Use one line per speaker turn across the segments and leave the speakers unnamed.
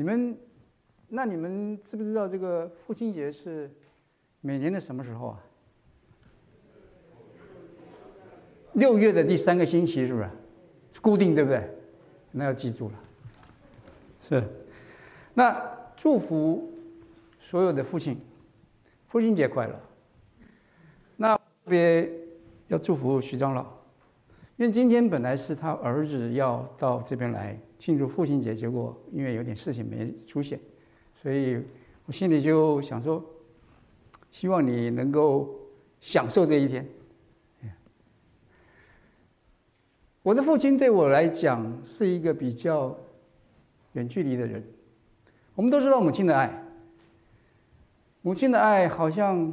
你们，那你们知不知道这个父亲节是每年的什么时候啊？六月的第三个星期，是不是？固定，对不对？那要记住了。是。那祝福所有的父亲，父亲节快乐。那特别要祝福徐长老，因为今天本来是他儿子要到这边来庆祝父亲节，结果因为有点事情没出现，所以我心里就想说，希望你能够享受这一天。我的父亲对我来讲是一个比较远距离的人。我们都知道母亲的爱，母亲的爱好像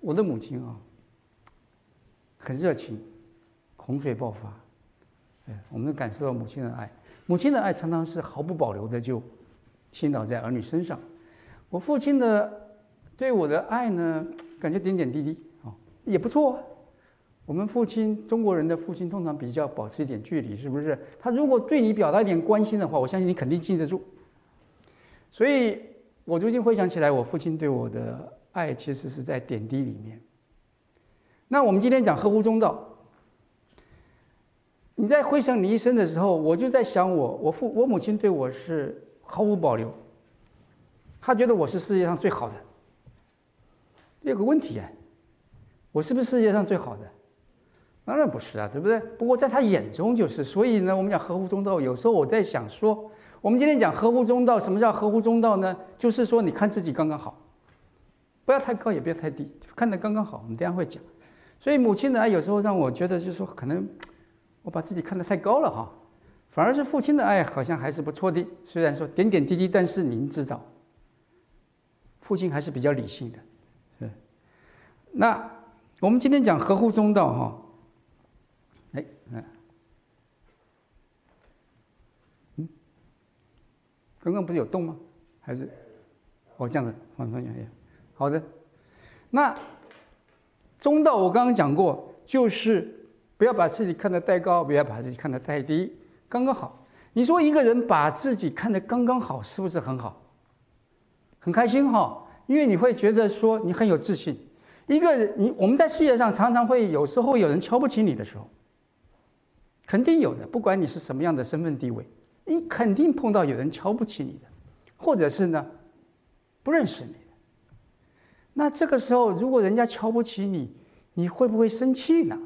我的母亲啊，很热情，洪水爆发，哎，我们能感受到母亲的爱。母亲的爱常常是毫不保留的就倾倒在儿女身上。我父亲的对我的爱呢，感觉点点滴滴啊，也不错啊。我们父亲，中国人的父亲通常比较保持一点距离，是不是？他如果对你表达一点关心的话，我相信你肯定记得住。所以，我最近回想起来，我父亲对我的爱其实是在点滴里面。那我们今天讲合乎中道，你在回想你一生的时候，我就在想我，我父我母亲对我是毫无保留，她觉得我是世界上最好的。有个问题啊，我是不是世界上最好的？当然不是啊，对不对？不过在他眼中就是，所以呢，我们讲合乎中道。有时候我在想说，我们今天讲合乎中道，什么叫合乎中道呢？就是说，你看自己刚刚好，不要太高，也不要太低，看得刚刚好。我们等下会讲。所以母亲呢有时候让我觉得，就是说，可能我把自己看得太高了哈。反而是父亲的爱好像还是不错的，虽然说点点滴滴，但是您知道，父亲还是比较理性的。是。那我们今天讲合乎中道哈。哎，嗯，嗯，刚刚不是有动吗？还是，哦，这样子，放放下，好的。那中道我刚刚讲过，就是不要把自己看得太高，不要把自己看得太低，刚刚好。你说一个人把自己看得刚刚好，是不是很好？很开心哈，因为你会觉得说你很有自信。一个人，你我们在事业上常常会有时候有人瞧不起你的时候。肯定有的，不管你是什么样的身份地位，你肯定碰到有人瞧不起你的，或者是呢，不认识你的。那这个时候，如果人家瞧不起你，你会不会生气呢？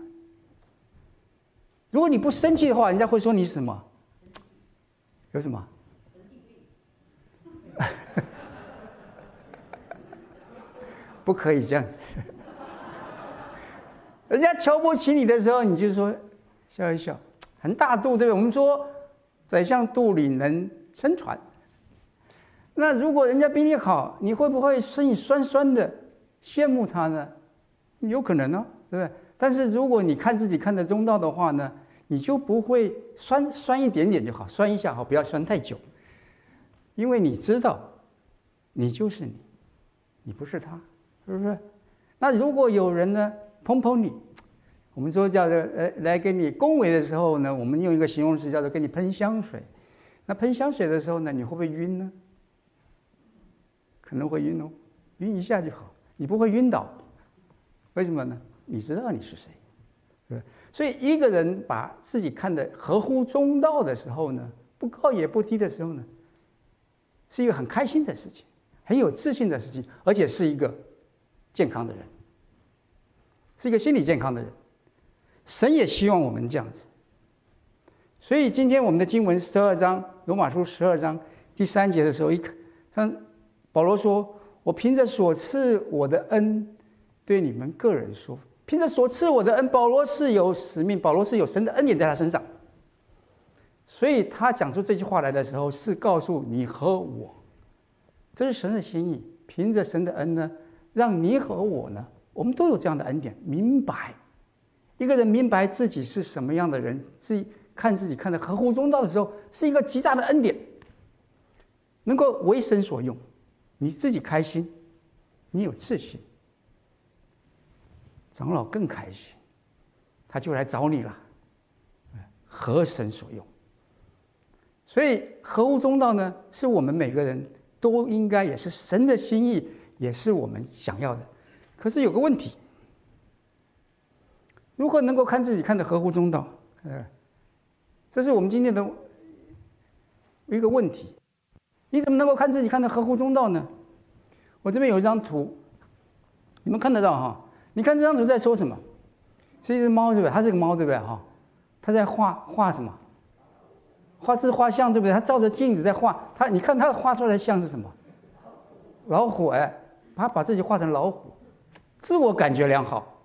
如果你不生气的话，人家会说你什么？有什么？不可以这样子。人家瞧不起你的时候，你就说笑一笑。很大度，对不对？我们说，宰相肚里能撑船。那如果人家比你好，你会不会心里酸酸的羡慕他呢？有可能呢、哦，对不对？但是如果你看自己看得中道的话呢，你就不会酸酸一点点就好，酸一下好，不要酸太久，因为你知道，你就是你，你不是他，是不是？那如果有人呢，捧捧你。我们说叫做呃，来给你恭维的时候呢，我们用一个形容词叫做给你喷香水。那喷香水的时候呢，你会不会晕呢？可能会晕哦，晕一下就好，你不会晕倒。为什么呢？你知道你是谁，所以一个人把自己看得合乎中道的时候呢，不高也不低的时候呢，是一个很开心的事情，很有自信的事情，而且是一个健康的人，是一个心理健康的人。神也希望我们这样子，所以今天我们的经文十二章，罗马书十二章第三节的时候，一看，像保罗说：“我凭着所赐我的恩，对你们个人说，凭着所赐我的恩，保罗是有使命，保罗是有神的恩典在他身上。所以他讲出这句话来的时候，是告诉你和我，这是神的心意。凭着神的恩呢，让你和我呢，我们都有这样的恩典，明白。”一个人明白自己是什么样的人，自己看自己看得合乎中道的时候，是一个极大的恩典，能够为神所用，你自己开心，你有自信，长老更开心，他就来找你了，合神所用。所以合乎中道呢，是我们每个人都应该，也是神的心意，也是我们想要的。可是有个问题，如何能够看自己看的合乎中道？呃，这是我们今天的一个问题。你怎么能够看自己看的合乎中道呢？我这边有一张图，你们看得到哈？你看这张图在说什么？是一只猫对不对？它是个猫对不对哈？它在画画什么？画自画像对不对？它照着镜子在画它，你看它画出来的像是什么？老虎哎，它把自己画成老虎，自我感觉良好。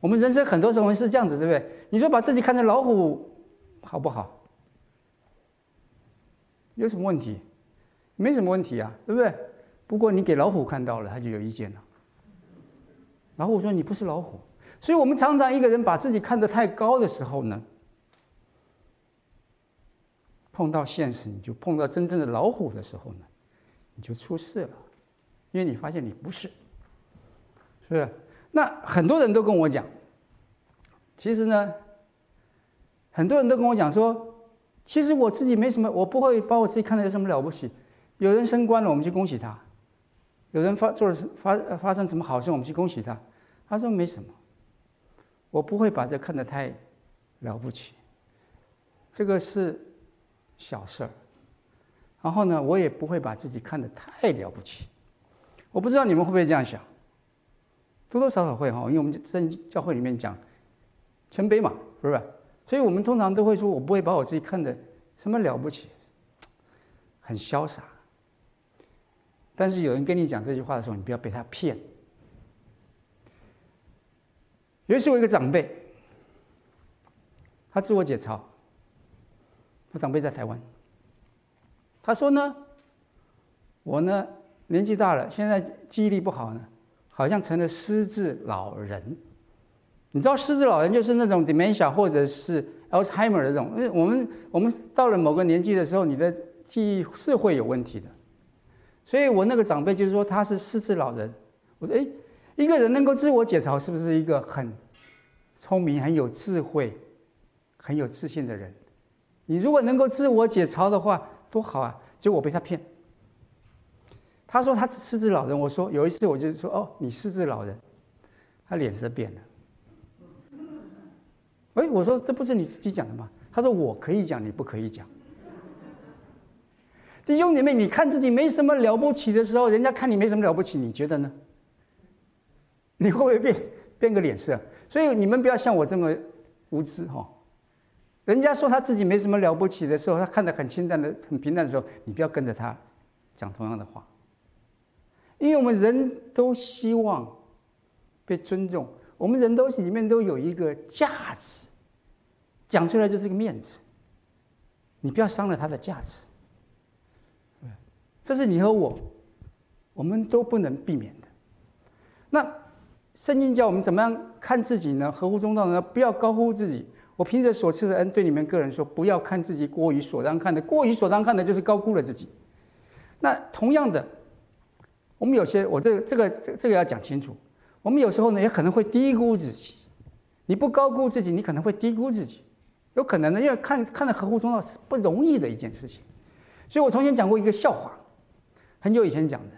我们人生很多时候是这样子，对不对？你说把自己看成老虎，好不好？有什么问题？没什么问题啊，对不对？不过你给老虎看到了，他就有意见了。老虎说你不是老虎，所以我们常常一个人把自己看得太高的时候呢，碰到现实，你就碰到真正的老虎的时候呢，你就出事了，因为你发现你不是，是不是？那很多人都跟我讲，其实呢，很多人都跟我讲说，其实我自己没什么，我不会把我自己看得有什么了不起。有人升官了，我们去恭喜他；有人发做了发发生什么好事，我们去恭喜他。他说没什么，我不会把这看得太了不起，这个是。小事儿，然后呢，我也不会把自己看得太了不起。我不知道你们会不会这样想，多多少少会哈，因为我们在教会里面讲谦卑嘛，是不是？所以我们通常都会说，我不会把我自己看得什么了不起，很潇洒。但是有人跟你讲这句话的时候，你不要被他骗。有一次，我一个长辈，他自我解嘲。我长辈在台湾，他说呢，我呢年纪大了，现在记忆力不好呢，好像成了失智老人。你知道失智老人就是那种 dementia 或者是 Alzheimer 的这种，我们我们到了某个年纪的时候，你的记忆是会有问题的。所以我那个长辈就是说他是失智老人。我说哎，一个人能够自我解嘲，是不是一个很聪明、很有智慧、很有自信的人？你如果能够自我解嘲的话，多好啊！结果被他骗。他说他失智老人，我说有一次我就说哦，你失智老人，他脸色变了。哎，我说这不是你自己讲的吗？他说我可以讲，你不可以讲。弟兄姐妹，你看自己没什么了不起的时候，人家看你没什么了不起，你觉得呢？你会不会变变个脸色？所以你们不要像我这么无知哈。人家说他自己没什么了不起的时候，他看得很清淡的、很平淡的时候，你不要跟着他讲同样的话，因为我们人都希望被尊重，我们人都里面都有一个价值，讲出来就是个面子，你不要伤了他的价值，这是你和我，我们都不能避免的。那圣经叫我们怎么样看自己呢？合乎中道呢？不要高估自己。我凭着所赐的恩，对你们个人说：不要看自己过于所当看的，过于所当看的，就是高估了自己。那同样的，我们有些，我这、这个这个要讲清楚。我们有时候呢，也可能会低估自己。你不高估自己，你可能会低估自己。有可能呢，因为看看的合乎中道是不容易的一件事情。所以我从前讲过一个笑话，很久以前讲的。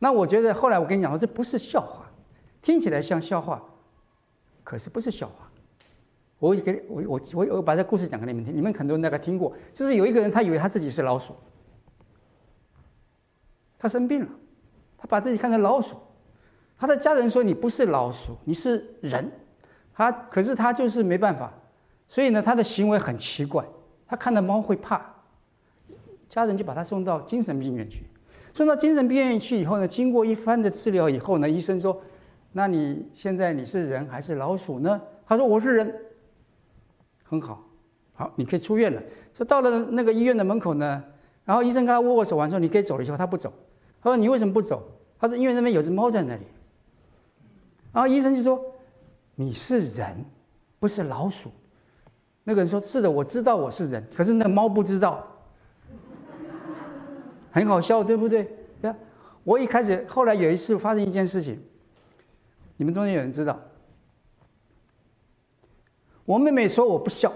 那我觉得后来我跟你讲说，这不是笑话，听起来像笑话，可是不是笑话。我给我我我我把这故事讲给你们听，你们很多人大概听过。就是有一个人，他以为他自己是老鼠，他生病了，他把自己看成老鼠，他的家人说，你不是老鼠，你是人。他可是他就是没办法，所以呢，他的行为很奇怪。他看到猫会怕，家人就把他送到精神病院去。送到精神病院去以后呢，经过一番的治疗以后呢，医生说：“那你现在你是人还是老鼠呢？”他说：“我是人。”很好，好，你可以出院了。说到了那个医院的门口呢，然后医生跟他握握手完说：“你可以走了。”以后他不走，他说：“你为什么不走？”他说：“因为那边有只猫在那里。”然后医生就说：“你是人，不是老鼠。”那个人说：“是的，我知道我是人，可是那猫不知道。”很好笑，对不对？呀，我一开始，后来有一次发生一件事情，你们中间有人知道。我妹妹说我不孝，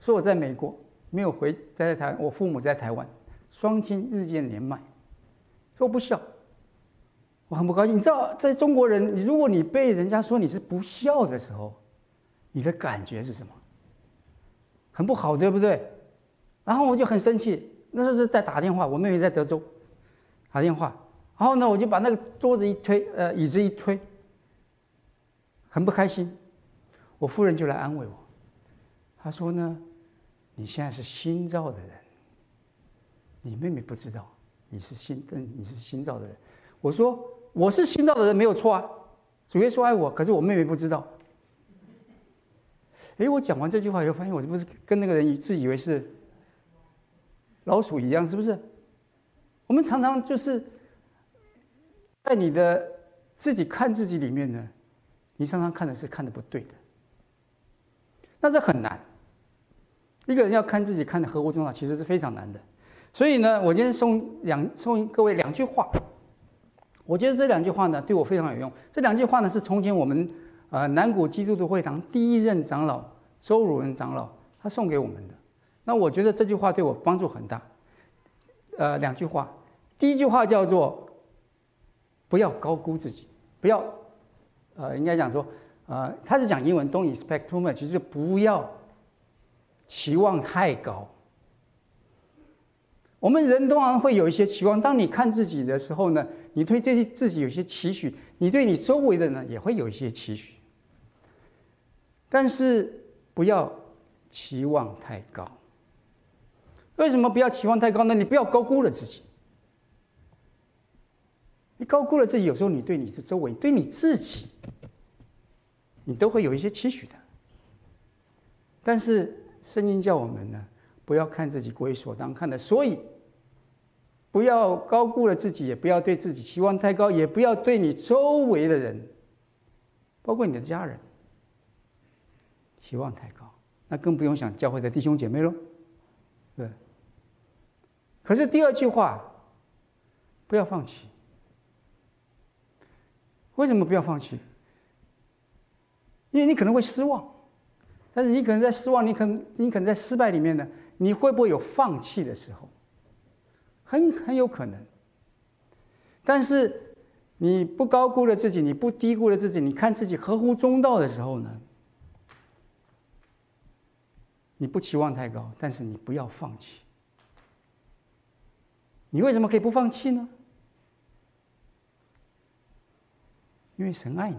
说我在美国，没有回在台，我父母在台湾，双亲日渐年迈，说不孝，我很不高兴。你知道，在中国人，你如果你被人家说你是不孝的时候，你的感觉是什么？很不好，对不对？然后我就很生气。那时候是在打电话，我妹妹在德州，打电话。然后呢，我就把那个桌子一推，呃，椅子一推，很不开心。我夫人就来安慰我，她说呢：“你现在是新造的人，你妹妹不知道你是新，你是新造的人。”我说：“我是新造的人，没有错啊。主耶稣爱我，可是我妹妹不知道。”哎，我讲完这句话以后，发现我是不是跟那个人自以为是老鼠一样？是不是？我们常常就是在你的自己看自己里面呢，你常常看的是看的不对的。那这很难。一个人要看自己看的合乎中道，其实是非常难的。所以呢，我今天送两送各位两句话。我觉得这两句话呢，对我非常有用。这两句话呢，是从前我们。呃，南谷基督的会堂第一任长老周汝仁长老他送给我们的，那我觉得这句话对我帮助很大。呃，两句话，第一句话叫做不要高估自己，不要，呃，应该讲说，呃，他是讲英文，Don't expect too much，就是不要期望太高。我们人通常会有一些期望，当你看自己的时候呢，你对这些自己有些期许，你对你周围的人也会有一些期许。但是不要期望太高。为什么不要期望太高呢？你不要高估了自己。你高估了自己，有时候你对你的周围、对你自己，你都会有一些期许的。但是圣经叫我们呢，不要看自己过于所当看的，所以不要高估了自己，也不要对自己期望太高，也不要对你周围的人，包括你的家人。期望太高，那更不用想教会的弟兄姐妹喽。对。可是第二句话，不要放弃。为什么不要放弃？因为你可能会失望，但是你可能在失望，你可能你可能在失败里面呢，你会不会有放弃的时候？很很有可能。但是你不高估了自己，你不低估了自己，你看自己合乎中道的时候呢？你不期望太高，但是你不要放弃。你为什么可以不放弃呢？因为神爱你，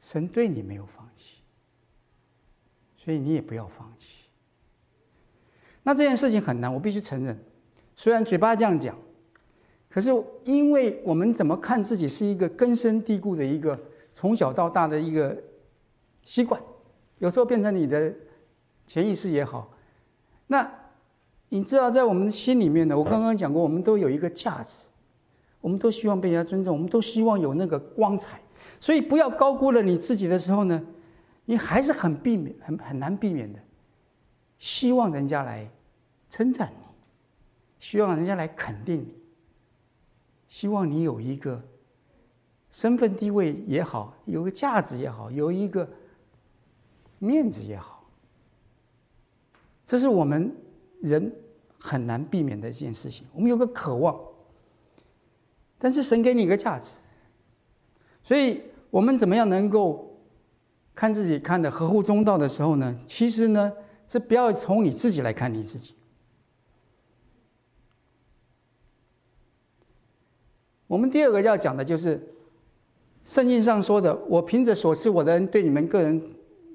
神对你没有放弃，所以你也不要放弃。那这件事情很难，我必须承认。虽然嘴巴这样讲，可是因为我们怎么看自己是一个根深蒂固的一个从小到大的一个习惯。有时候变成你的潜意识也好，那你知道，在我们的心里面呢，我刚刚讲过，我们都有一个价值，我们都希望被人家尊重，我们都希望有那个光彩，所以不要高估了你自己的时候呢，你还是很避免、很很难避免的，希望人家来称赞你，希望人家来肯定你，希望你有一个身份地位也好，有个价值也好，有一个。面子也好，这是我们人很难避免的一件事情。我们有个渴望，但是神给你一个价值，所以我们怎么样能够看自己看得合乎中道的时候呢？其实呢，是不要从你自己来看你自己。我们第二个要讲的就是圣经上说的：“我凭着所赐我的恩，对你们个人。”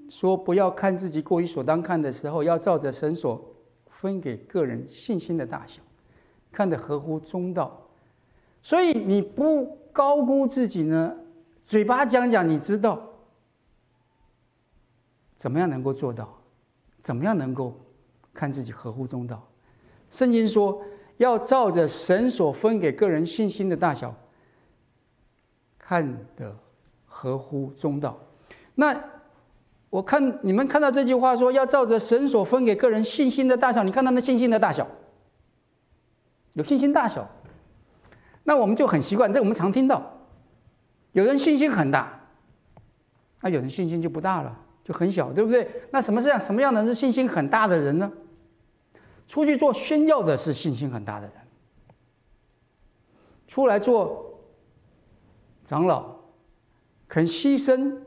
说不要看自己过于所当看的时候，要照着神所分给个人信心的大小，看得合乎中道。所以你不高估自己呢，嘴巴讲讲，你知道怎么样能够做到？怎么样能够看自己合乎中道？圣经说要照着神所分给个人信心的大小，看得合乎中道。那。我看你们看到这句话说要照着神所分给个人信心的大小，你看到那信心的大小，有信心大小，那我们就很习惯，这我们常听到，有人信心很大，那有人信心就不大了，就很小，对不对？那什么是什么样的是信心很大的人呢？出去做宣教的是信心很大的人，出来做长老，肯牺牲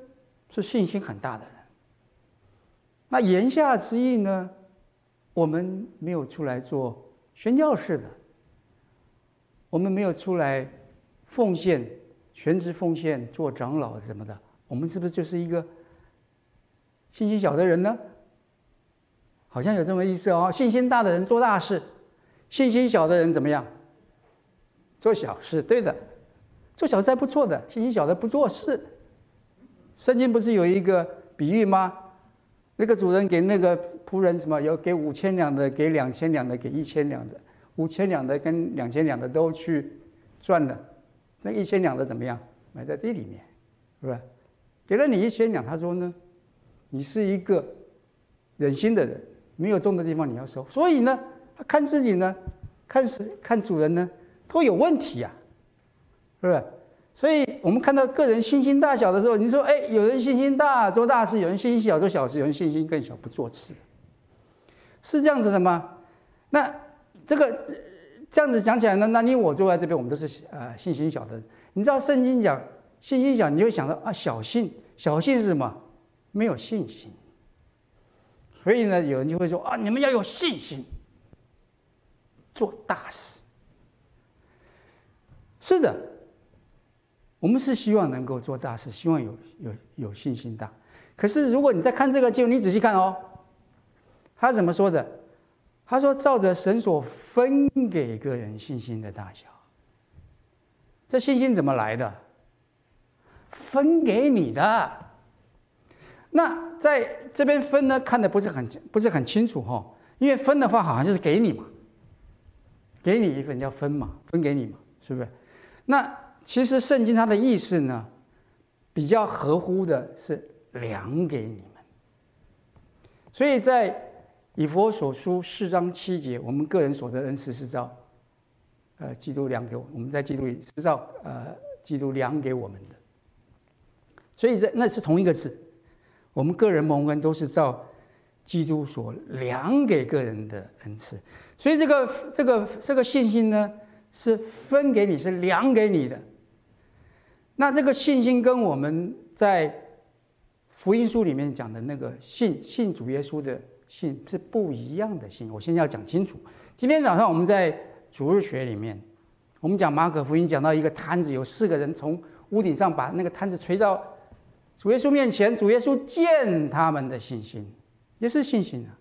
是信心很大的人。那言下之意呢？我们没有出来做宣教士的，我们没有出来奉献、全职奉献做长老什么的，我们是不是就是一个？信心小的人呢，好像有这么意思哦。信心大的人做大事，信心小的人怎么样？做小事，对的，做小事还不错的。信心小的不做事。圣经不是有一个比喻吗？那个主人给那个仆人什么？有给五千两的，给两千两的，给一千两的。五千两的跟两千两的都去赚了，那一千两的怎么样？埋在地里面，是吧？给了你一千两，他说呢？你是一个忍心的人，没有种的地方你要收，所以呢，他看自己呢，看是看主人呢，都有问题呀、是不是？所以我们看到个人信心大小的时候，你说，哎，有人信心大做大事，有人信心小做小事，有人信心更小不做事，是这样子的吗？那这个这样子讲起来呢，那你我坐在这边，我们都是呃信心小的人。你知道圣经讲信心小，你就会想到啊，小信，小信是什么？没有信心，所以呢，有人就会说啊，你们要有信心，做大事。是的，我们是希望能够做大事，希望有有有信心大。可是如果你再看这个经，你仔细看哦，他怎么说的？他说：“照着神所分给个人信心的大小，这信心怎么来的？分给你的。”那在这边分呢，看的不是很不是很清楚哈，因为分的话好像就是给你嘛，给你一份叫分嘛，分给你嘛，是不是？那其实圣经它的意思呢，比较合乎的是量给你们。所以在以佛所书四章七节，我们个人所得恩赐是照，呃，基督量给我，我们在基督里是照呃，基督量给我们的。所以这那是同一个字。我们个人蒙恩都是照基督所量给个人的恩赐，所以这个这个这个信心呢，是分给你，是量给你的。那这个信心跟我们在福音书里面讲的那个信信主耶稣的信是不一样的信。我现在要讲清楚。今天早上我们在主日学里面，我们讲马可福音，讲到一个摊子，有四个人从屋顶上把那个摊子垂到。主耶稣面前，主耶稣见他们的信心，也是信心啊。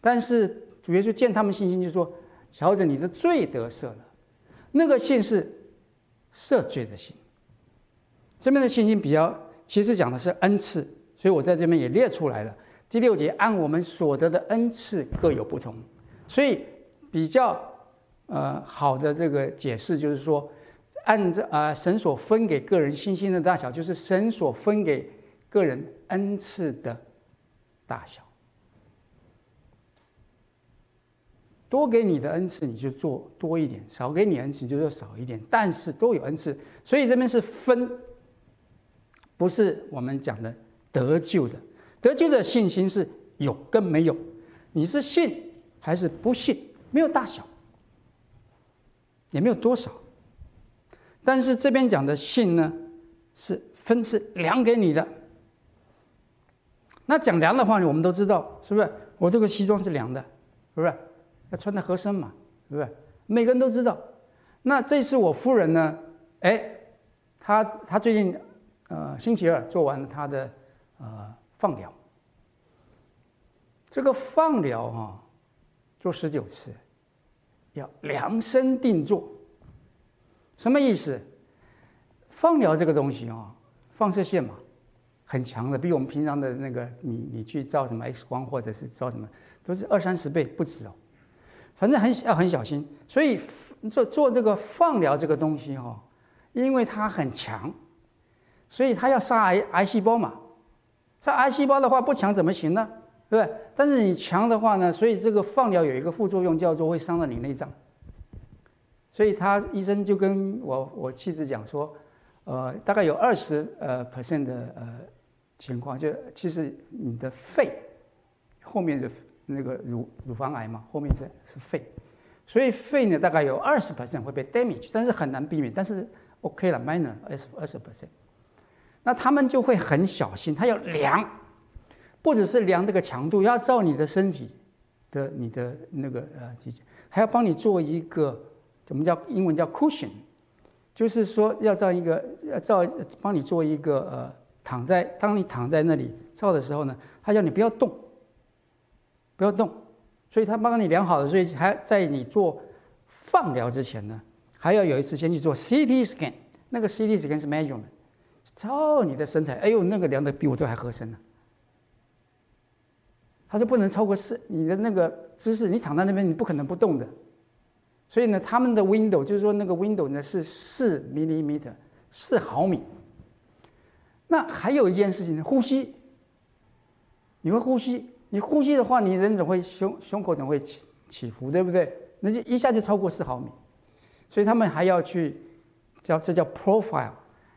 但是主耶稣见他们信心，就说：“小子，你的罪得赦了。”那个信是赦罪的信。这边的信心比较，其实讲的是恩赐，所以我在这边也列出来了。第六节，按我们所得的恩赐各有不同，所以比较呃好的这个解释就是说。按照啊，神所分给个人信心的大小，就是神所分给个人恩赐的大小。多给你的恩赐，你就做多一点；少给你恩赐，你就做少一点。但是都有恩赐，所以这边是分，不是我们讲的得救的。得救的信心是有跟没有，你是信还是不信，没有大小，也没有多少。但是这边讲的信呢，是分是量给你的。那讲量的话，我们都知道，是不是？我这个西装是量的，是不是？要穿的合身嘛，是不是？每个人都知道。那这次我夫人呢，哎，她她最近呃星期二做完了她的呃放疗。这个放疗啊，做十九次，要量身定做。什么意思？放疗这个东西啊，放射线嘛，很强的，比我们平常的那个你你去照什么 X 光或者是照什么，都是二三十倍不止哦。反正很要很小心，所以做做这个放疗这个东西哈，因为它很强，所以它要杀癌癌细胞嘛。杀癌细胞的话不强怎么行呢？对不对？但是你强的话呢，所以这个放疗有一个副作用叫做会伤到你内脏。所以他医生就跟我我妻子讲说，呃，大概有二十呃 percent 的呃情况，就其实你的肺后面是那个乳乳房癌嘛，后面是是肺，所以肺呢大概有二十 percent 会被 damage，但是很难避免，但是 OK 了，minor 二十二十 percent，那他们就会很小心，他要量，不只是量这个强度，要照你的身体的你的那个呃体检，还要帮你做一个怎么叫英文叫 cushion，就是说要照一个要照帮你做一个呃。躺在，当你躺在那里照的时候呢，他叫你不要动，不要动，所以他帮你量好了，所以还在你做放疗之前呢，还要有一次先去做 CT scan，那个 CT scan 是 measurement，照你的身材，哎呦，那个量的比我这还合身呢。他说不能超过四，你的那个姿势，你躺在那边你不可能不动的，所以呢，他们的 window 就是说那个 window 呢是四 millimeter，四毫米。那还有一件事情呢，呼吸。你会呼吸，你呼吸的话，你人总会胸胸口总会起起伏，对不对？那就一下就超过四毫米，所以他们还要去叫这叫 profile，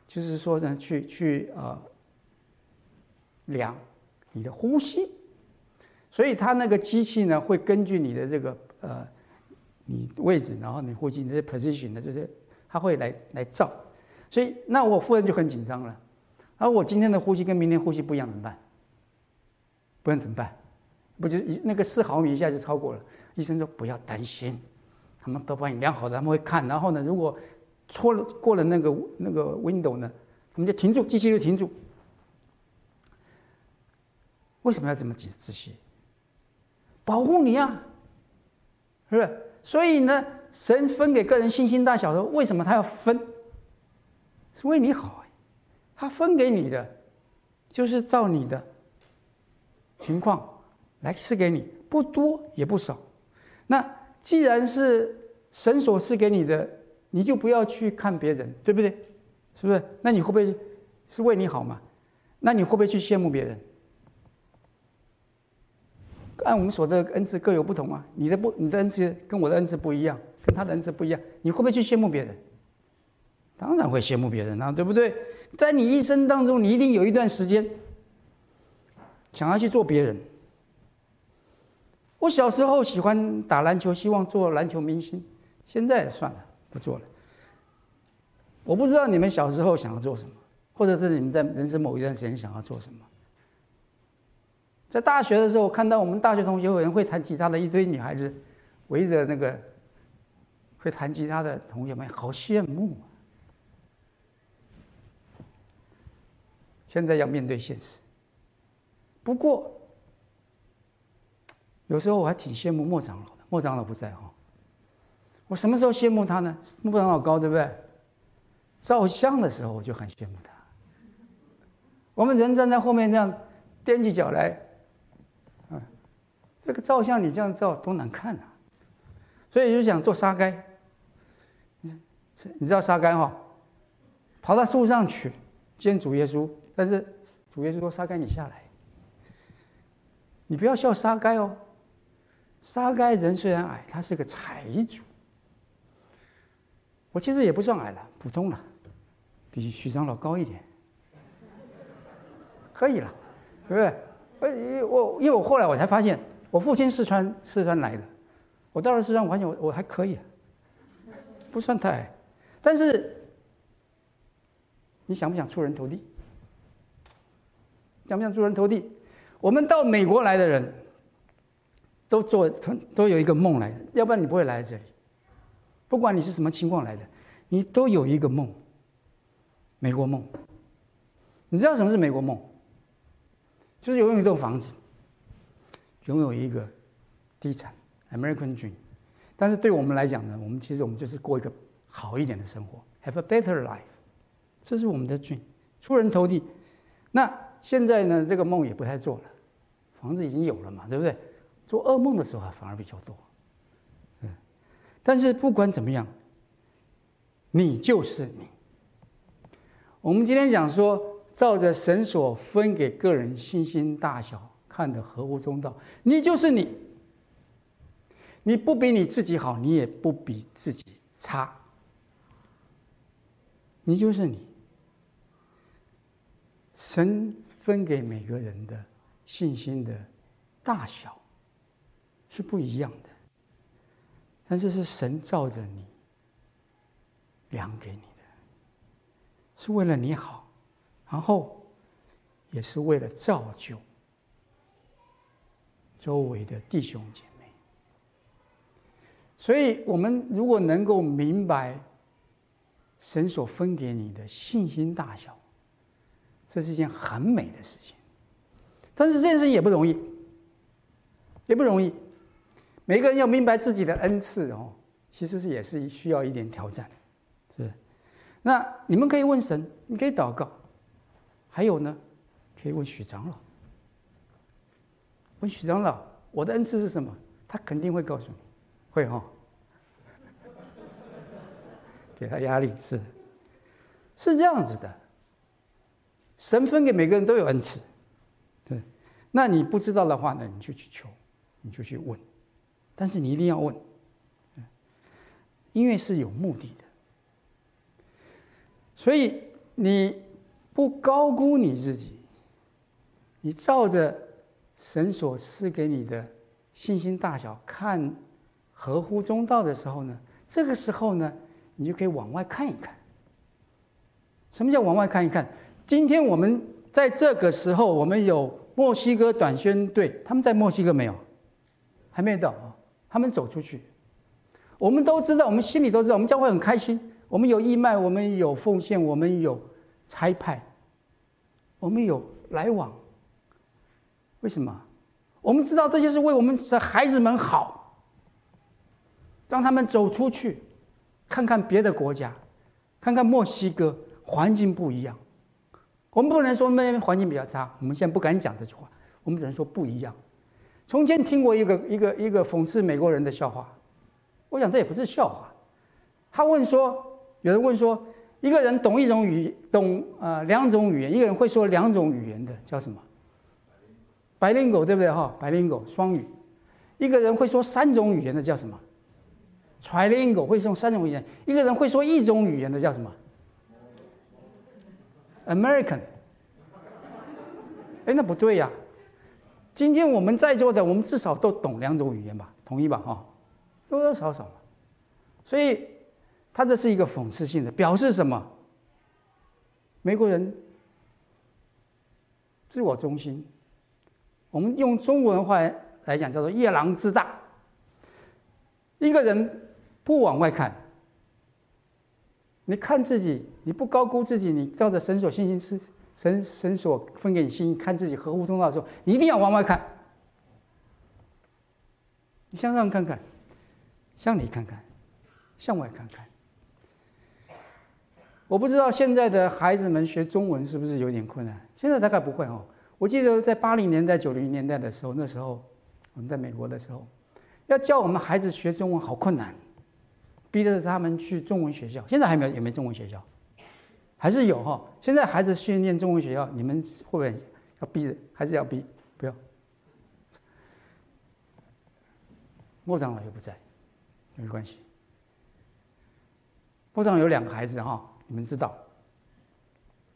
就是说呢，去去呃量你的呼吸。所以它那个机器呢，会根据你的这个呃你位置，然后你呼吸你的 position 的这些，它会来来照。所以那我夫人就很紧张了。而我今天的呼吸跟明天呼吸不一样怎么办？不然怎么办？不就一那个四毫米一下就超过了？医生说不要担心，他们都帮你量好的，他们会看。然后呢，如果错了过了那个那个 window 呢，他们就停住，机器就停住。为什么要这么仔仔细？保护你啊，是不是？所以呢，神分给个人信心大小的，为什么他要分？是为你好。他分给你的，就是照你的情况来赐给你，不多也不少。那既然是神所赐给你的，你就不要去看别人，对不对？是不是？那你会不会是为你好嘛？那你会不会去羡慕别人？按我们所的恩赐各有不同啊，你的不，你的恩赐跟我的恩赐不一样，跟他的恩赐不一样，你会不会去羡慕别人？当然会羡慕别人啊，对不对？在你一生当中，你一定有一段时间想要去做别人。我小时候喜欢打篮球，希望做篮球明星，现在算了，不做了。我不知道你们小时候想要做什么，或者是你们在人生某一段时间想要做什么。在大学的时候，我看到我们大学同学有人会弹吉他的一堆女孩子，围着那个会弹吉他的同学们，好羡慕啊。现在要面对现实。不过，有时候我还挺羡慕莫长老的。莫长老不在哈，我什么时候羡慕他呢？莫长老高，对不对？照相的时候我就很羡慕他。我们人站在后面这样踮起脚来，啊，这个照相你这样照多难看啊！所以就想做沙该。你知道沙该哈？跑到树上去见主耶稣。但是主耶稣说：“沙该你下来，你不要笑沙该哦。沙该人虽然矮，他是个财主。我其实也不算矮了，普通了，比许长老高一点，可以了，对不对？呃，我因为我后来我才发现，我父亲四川四川来的，我到了四川，我发现我我还可以，不算太矮。但是你想不想出人头地？”想不想出人头地？我们到美国来的人，都做都有一个梦来，要不然你不会来这里。不管你是什么情况来的，你都有一个梦。美国梦，你知道什么是美国梦？就是拥有一栋房子，拥有一个地产，American Dream。但是对我们来讲呢，我们其实我们就是过一个好一点的生活，Have a better life。这是我们的 dream，出人头地。那。现在呢，这个梦也不太做了，房子已经有了嘛，对不对？做噩梦的时候还反而比较多。但是不管怎么样，你就是你。我们今天讲说，照着神所分给个人信心大小看得合乎中道，你就是你。你不比你自己好，你也不比自己差，你就是你。神。分给每个人的信心的大小是不一样的，但是是神照着你量给你的，是为了你好，然后也是为了造就周围的弟兄姐妹。所以，我们如果能够明白神所分给你的信心大小，这是一件很美的事情。但是这件事情也不容易，也不容易。每个人要明白自己的恩赐哦，其实是也是需要一点挑战，是不是？那你们可以问神，你可以祷告，还有呢，可以问许长老。问许长老，我的恩赐是什么？他肯定会告诉你，会哈、哦。给他压力是，是这样子的。神分给每个人都有恩赐，对。那你不知道的话呢，你就去求，你就去问，但是你一定要问，因为是有目的的。所以你不高估你自己，你照着神所赐给你的信心大小看合乎中道的时候呢，这个时候呢，你就可以往外看一看。什么叫往外看一看？今天我们在这个时候，我们有墨西哥短宣队，他们在墨西哥没有？还没到啊，他们走出去。我们都知道，我们心里都知道，我们将会很开心。我们有义卖，我们有奉献，我们有差派，我们有来往。为什么？我们知道这些是为我们的孩子们好，让他们走出去，看看别的国家，看看墨西哥，环境不一样。我们不能说那边环境比较差，我们现在不敢讲这句话，我们只能说不一样。从前听过一个一个一个讽刺美国人的笑话，我想这也不是笑话。他问说，有人问说，一个人懂一种语，懂、呃、两种语言，一个人会说两种语言的叫什么？bilingual 对不对哈？bilingual 双语。一个人会说三种语言的叫什么？Trilingual 会说三种语言，一个人会说一种语言的叫什么？American。哎，那不对呀！今天我们在座的，我们至少都懂两种语言吧？同意吧？哈，多多少少。所以，他这是一个讽刺性的，表示什么？美国人自我中心。我们用中国文话来讲，叫做夜郎自大。一个人。不往外看，你看自己，你不高估自己，你照着神所信心是神神所分给你心，看自己合乎中道的时候，你一定要往外看。你向上看看，向里看看，向外看看。我不知道现在的孩子们学中文是不是有点困难？现在大概不会哦。我记得在八零年代、九零年代的时候，那时候我们在美国的时候，要教我们孩子学中文好困难。逼着他们去中文学校，现在还没有，也没中文学校，还是有哈。现在孩子训练中文学校，你们会不会要逼着？还是要逼？不要。莫长老又不在，没关系。莫长老有两个孩子哈，你们知道。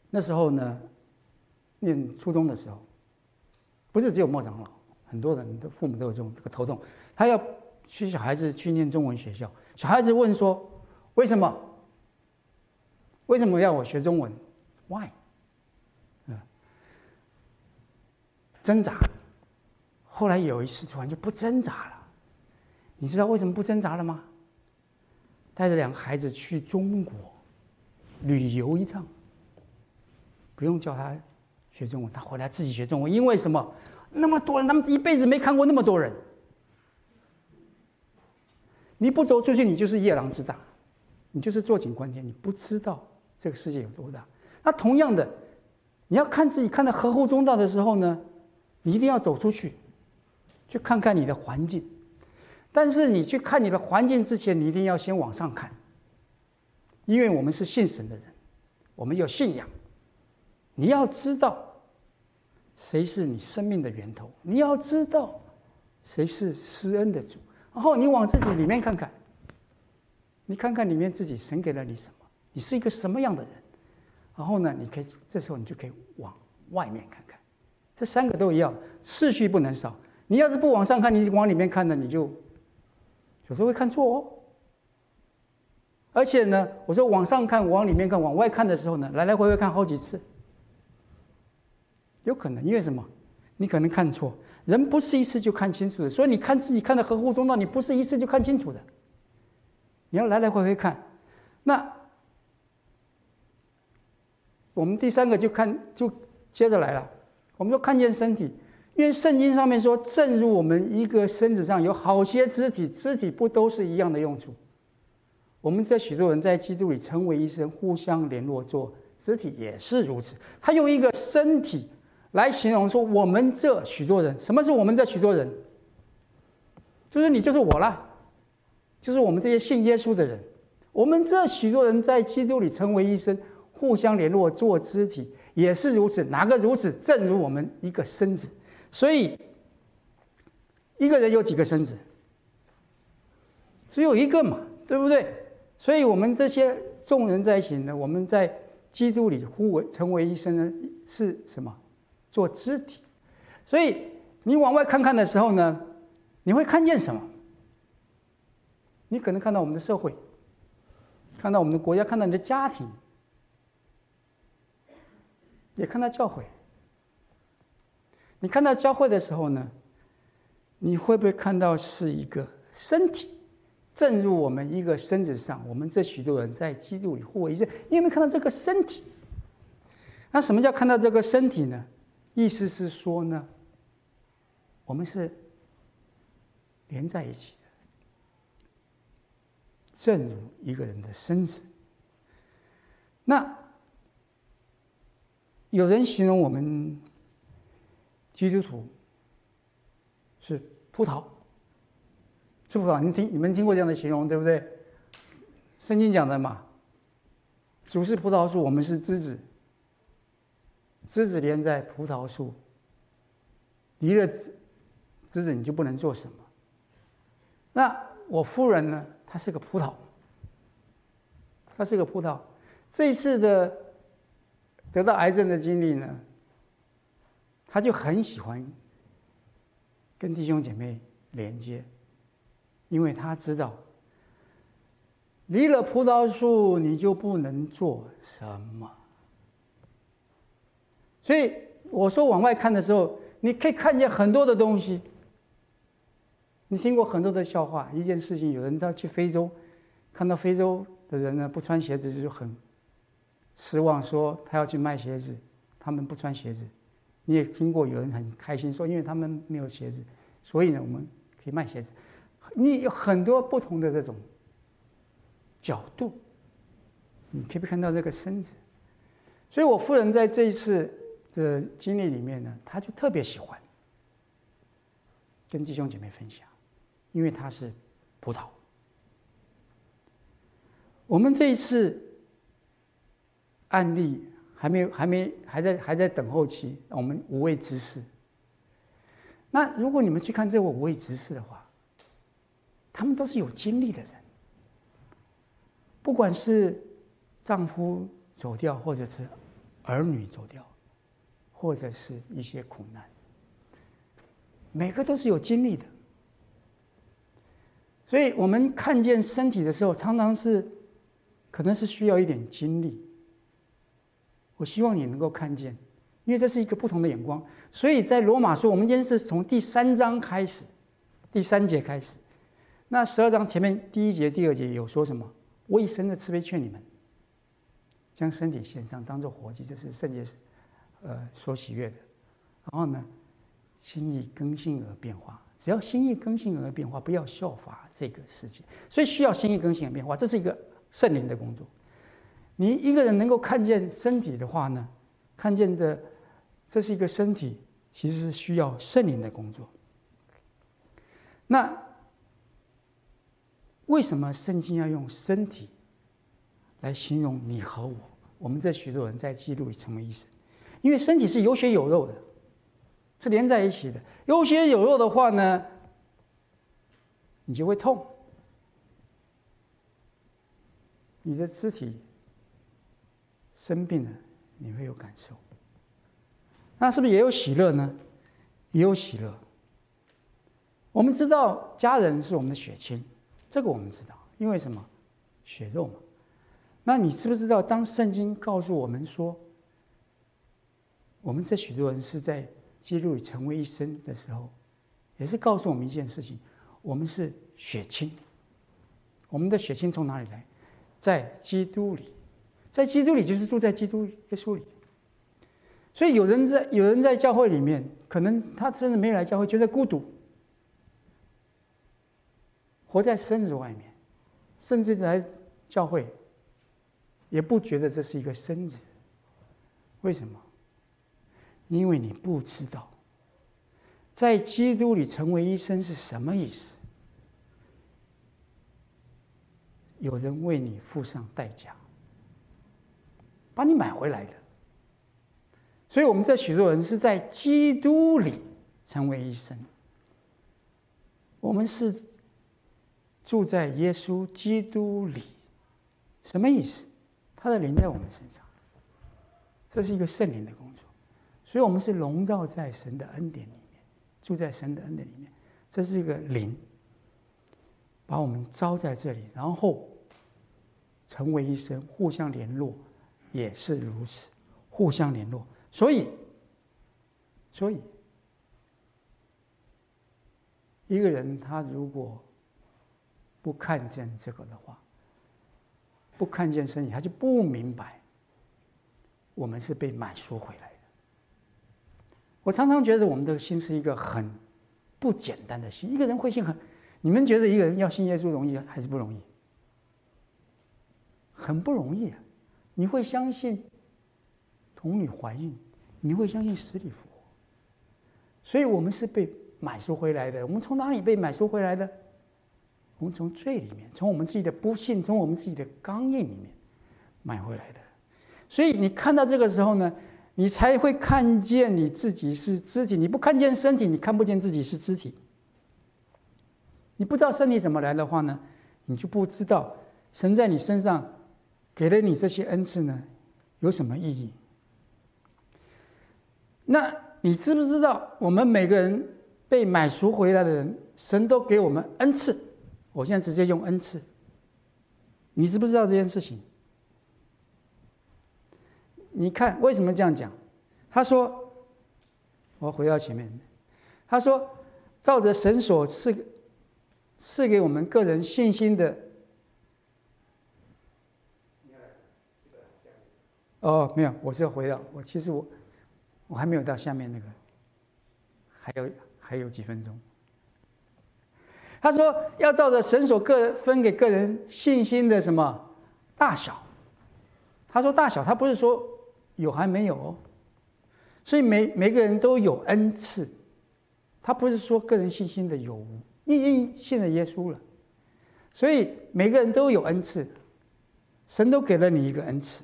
那时候呢，念初中的时候，不是只有莫长老，很多人的父母都有这种这个头痛，他要去小孩子去念中文学校。小孩子问说：“为什么？为什么要我学中文？Why？” 嗯，挣扎。后来有一次突然就不挣扎了。你知道为什么不挣扎了吗？带着两个孩子去中国旅游一趟，不用叫他学中文，他回来自己学中文。因为什么？那么多人，他们一辈子没看过那么多人。你不走出去，你就是夜郎自大，你就是坐井观天，你不知道这个世界有多大。那同样的，你要看自己看得合乎中道的时候呢，你一定要走出去，去看看你的环境。但是你去看你的环境之前，你一定要先往上看，因为我们是信神的人，我们有信仰。你要知道谁是你生命的源头，你要知道谁是施恩的主。然后你往自己里面看看，你看看里面自己，神给了你什么？你是一个什么样的人？然后呢，你可以这时候你就可以往外面看看，这三个都一样，次序不能少。你要是不往上看，你往里面看呢，你就有时候会看错哦。而且呢，我说往上看、往里面看、往外看的时候呢，来来回回看好几次，有可能因为什么？你可能看错。人不是一次就看清楚的，所以你看自己看的合乎中道，你不是一次就看清楚的。你要来来回回看。那我们第三个就看，就接着来了。我们说看见身体，因为圣经上面说，正如我们一个身子上有好些肢体，肢体不都是一样的用处？我们这许多人在基督里成为一身，互相联络做肢体也是如此。他用一个身体来形容说，我们这许多人，什么是我们这许多人？就是你，就是我了，就是我们这些信耶稣的人。我们这许多人在基督里成为一身，互相联络做肢体也是如此。哪个如此？正如我们一个身子。所以一个人有几个身子？只有一个嘛，对不对？所以，我们这些众人在一起呢，我们在基督里互为成为一身呢，是什么？做肢体。所以，你往外看看的时候呢，你会看见什么？你可能看到我们的社会，看到我们的国家，看到你的家庭，也看到教会。你看到教会的时候呢，你会不会看到是一个身体？正如我们一个身子上，我们这许多人在基督里互为一身。你有没有看到这个身体？那什么叫看到这个身体呢？意思是说呢，我们是连在一起的，正如一个人的身子。那有人形容我们基督徒是葡萄。是不是？你听，你们听过这样的形容，对不对？圣经讲的嘛，主是葡萄树，我们是枝子，枝子连在葡萄树，离了枝枝子，你就不能做什么。那我夫人呢？她是个葡萄，她是个葡萄。这一次的得到癌症的经历呢，他就很喜欢跟弟兄姐妹连接。因为他知道，离了葡萄树，你就不能做什么。所以我说往外看的时候，你可以看见很多的东西。你听过很多的笑话，一件事情，有人到去非洲，看到非洲的人呢不穿鞋子就很失望，说他要去卖鞋子，他们不穿鞋子。你也听过有人很开心说，因为他们没有鞋子，所以呢我们可以卖鞋子。你有很多不同的这种角度，你可以看到这个身子。所以我夫人在这一次的经历里面呢，她就特别喜欢跟弟兄姐妹分享，因为她是葡萄。我们这一次案例还没有，还没，还在，还在等候期。我们五位执事，那如果你们去看这五位执事的话，他们都是有经历的人，不管是丈夫走掉，或者是儿女走掉，或者是一些苦难，每个都是有经历的。所以我们看见身体的时候，常常是可能是需要一点经历。我希望你能够看见，因为这是一个不同的眼光。所以在罗马书，我们今天是从第三章开始，第三节开始。那十二章前面第一节、第二节有说什么？我以神的慈悲劝你们，将身体献上，当作活祭，这是圣洁，呃，所喜悦的。然后呢，心意更新而变化，只要心意更新而变化，不要效法这个世界。所以需要心意更新而变化，这是一个圣灵的工作。你一个人能够看见身体的话呢，看见的这是一个身体，其实是需要圣灵的工作。那。为什么圣经要用身体来形容你和我？我们这许多人在基督里成为一身，因为身体是有血有肉的，是连在一起的。有血有肉的话呢，你就会痛。你的肢体生病了，你会有感受。那是不是也有喜乐呢？也有喜乐。我们知道家人是我们的血亲，这个我们知道，因为什么？血肉嘛。那你知不知道，当圣经告诉我们说，我们这许多人是在基督里成为一生的时候，也是告诉我们一件事情：我们是血亲。我们的血亲从哪里来？在基督里，在基督里就是住在基督耶稣里。所以有人在有人在教会里面，可能他真的没来教会，觉得孤独，活在身子外面，甚至来教会，也不觉得这是一个身子。为什么？因为你不知道，在基督里成为医生是什么意思。有人为你付上代价，把你买回来的。所以，我们这许多人是在基督里成为一生。我们是住在耶稣基督里，什么意思？他的灵在我们身上，这是一个圣灵的工作。所以，我们是笼罩在神的恩典里面，住在神的恩典里面。这是一个灵，把我们招在这里，然后成为一生，互相联络，也是如此，互相联络。所以，所以，一个人他如果不看见这个的话，不看见身体，他就不明白我们是被买赎回来的。我常常觉得我们的心是一个很不简单的心。一个人会信很，你们觉得一个人要信耶稣容易还是不容易？很不容易啊！你会相信？童女怀孕，你会相信死里复活？所以我们是被买赎回来的。我们从哪里被买赎回来的？我们从罪里面，从我们自己的不幸，从我们自己的刚硬里面买回来的。所以你看到这个时候呢，你才会看见你自己是肢体。你不看见身体，你看不见自己是肢体。你不知道身体怎么来的话呢，你就不知道神在你身上给了你这些恩赐呢，有什么意义？那你知不知道，我们每个人被买赎回来的人，神都给我们恩赐。我现在直接用恩赐。你知不知道这件事情？你看为什么这样讲？他说，我回到前面，他说，照着神所赐赐给我们个人信心的。哦，没有，我是要回到我，其实我。我还没有到下面那个，还有还有几分钟。他说要照着神所各分给个人信心的什么大小。他说大小，他不是说有还没有哦。所以每每个人都有恩赐，他不是说个人信心的有无。你已经信了耶稣了，所以每个人都有恩赐，神都给了你一个恩赐。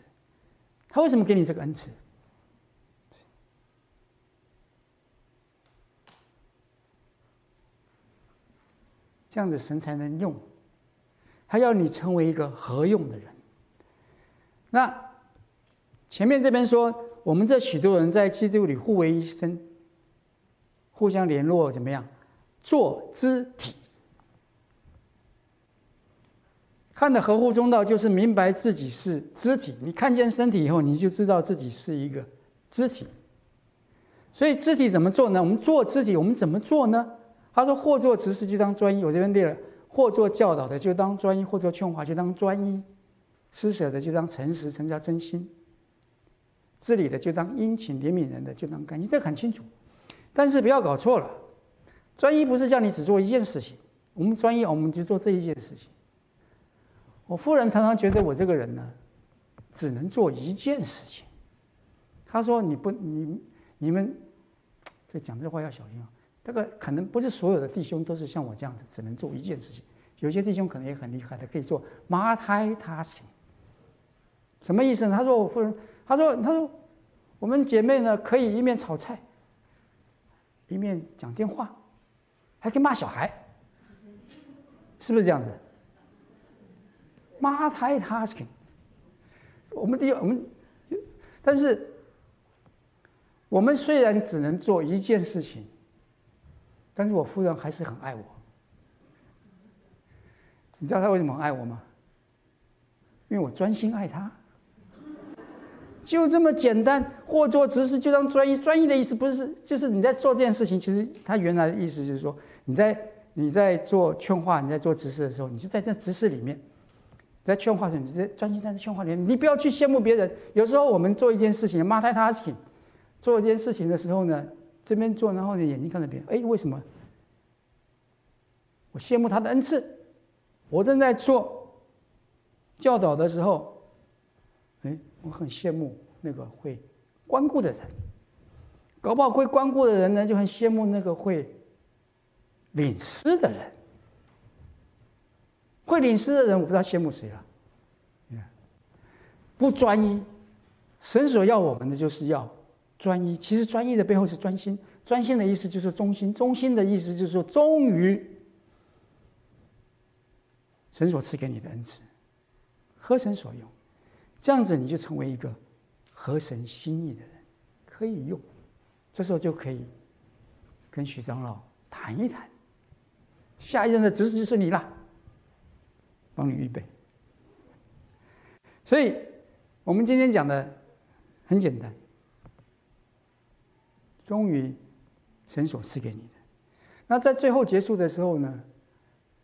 他为什么给你这个恩赐？这样子神才能用，还要你成为一个合用的人。那前面这边说，我们这许多人在基督里互为一身，互相联络，怎么样？做肢体。看得合乎中道，就是明白自己是肢体。你看见身体以后，你就知道自己是一个肢体。所以肢体怎么做呢？我们做肢体，我们怎么做呢？他说：“或做执事就当专一。”我这边列了：或做教导的就当专一；或做劝化就当专一；施舍的就当诚实，成家真心；治理的就当殷勤，怜悯人的就当甘心。这很清楚，但是不要搞错了。专一不是叫你只做一件事情。我们专一，我们就做这一件事情。我夫人常常觉得我这个人呢，只能做一件事情。她说：“你不，你你们这讲这话要小心啊。”这个可能不是所有的弟兄都是像我这样子，只能做一件事情。有些弟兄可能也很厉害的，可以做 multitasking。什么意思呢？他说我夫人，他说他说我们姐妹呢可以一面炒菜，一面讲电话，还可以骂小孩，是不是这样子？multitasking。我们这我们，但是我们虽然只能做一件事情，但是我夫人还是很爱我。你知道她为什么很爱我吗？因为我专心爱她。就这么简单，或做执事就当专一。专一的意思不是，就是你在做这件事情。其实他原来的意思就是说，你在你在做劝化，你在做执事的时候，你就在那执事里面，在劝化的时候，你在专心在劝化里面。你不要去羡慕别人。有时候我们做一件事情，马太他请做一件事情的时候呢，这边做，然后你眼睛看着别人，哎，为什么？我羡慕他的恩赐。我正在做教导的时候。哎我很羡慕那个会关顾的人，搞不好会关顾的人呢，就很羡慕那个会领诗的人。会领诗的人，我不知道羡慕谁了。你看不专一，神所要我们的就是要专一。其实专一的背后是专心，专心的意思就是忠心，忠心的意思就是说忠于神所赐给你的恩赐，合神所用。这样子你就成为一个合神心意的人，可以用。这时候就可以跟许长老谈一谈，下一任的执事就是你了，帮你预备。所以，我们今天讲的很简单，终于神所赐给你的。那在最后结束的时候呢，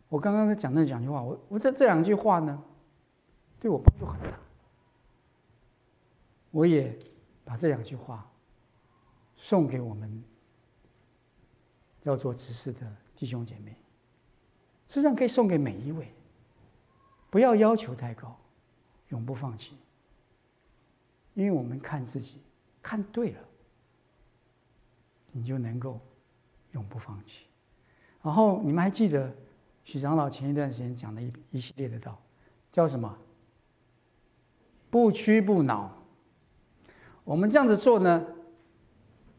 我刚刚在讲那两句话，我我这这两句话呢，对我帮助很大。我也把这两句话送给我们要做执事的弟兄姐妹，实际上可以送给每一位。不要要求太高，永不放弃，因为我们看自己看对了，你就能够永不放弃。然后你们还记得许长老前一段时间讲的一一系列的道，叫什么？不屈不挠。我们这样子做呢，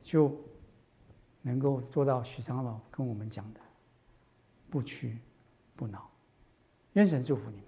就能够做到许长老跟我们讲的不屈不挠。愿神祝福你们。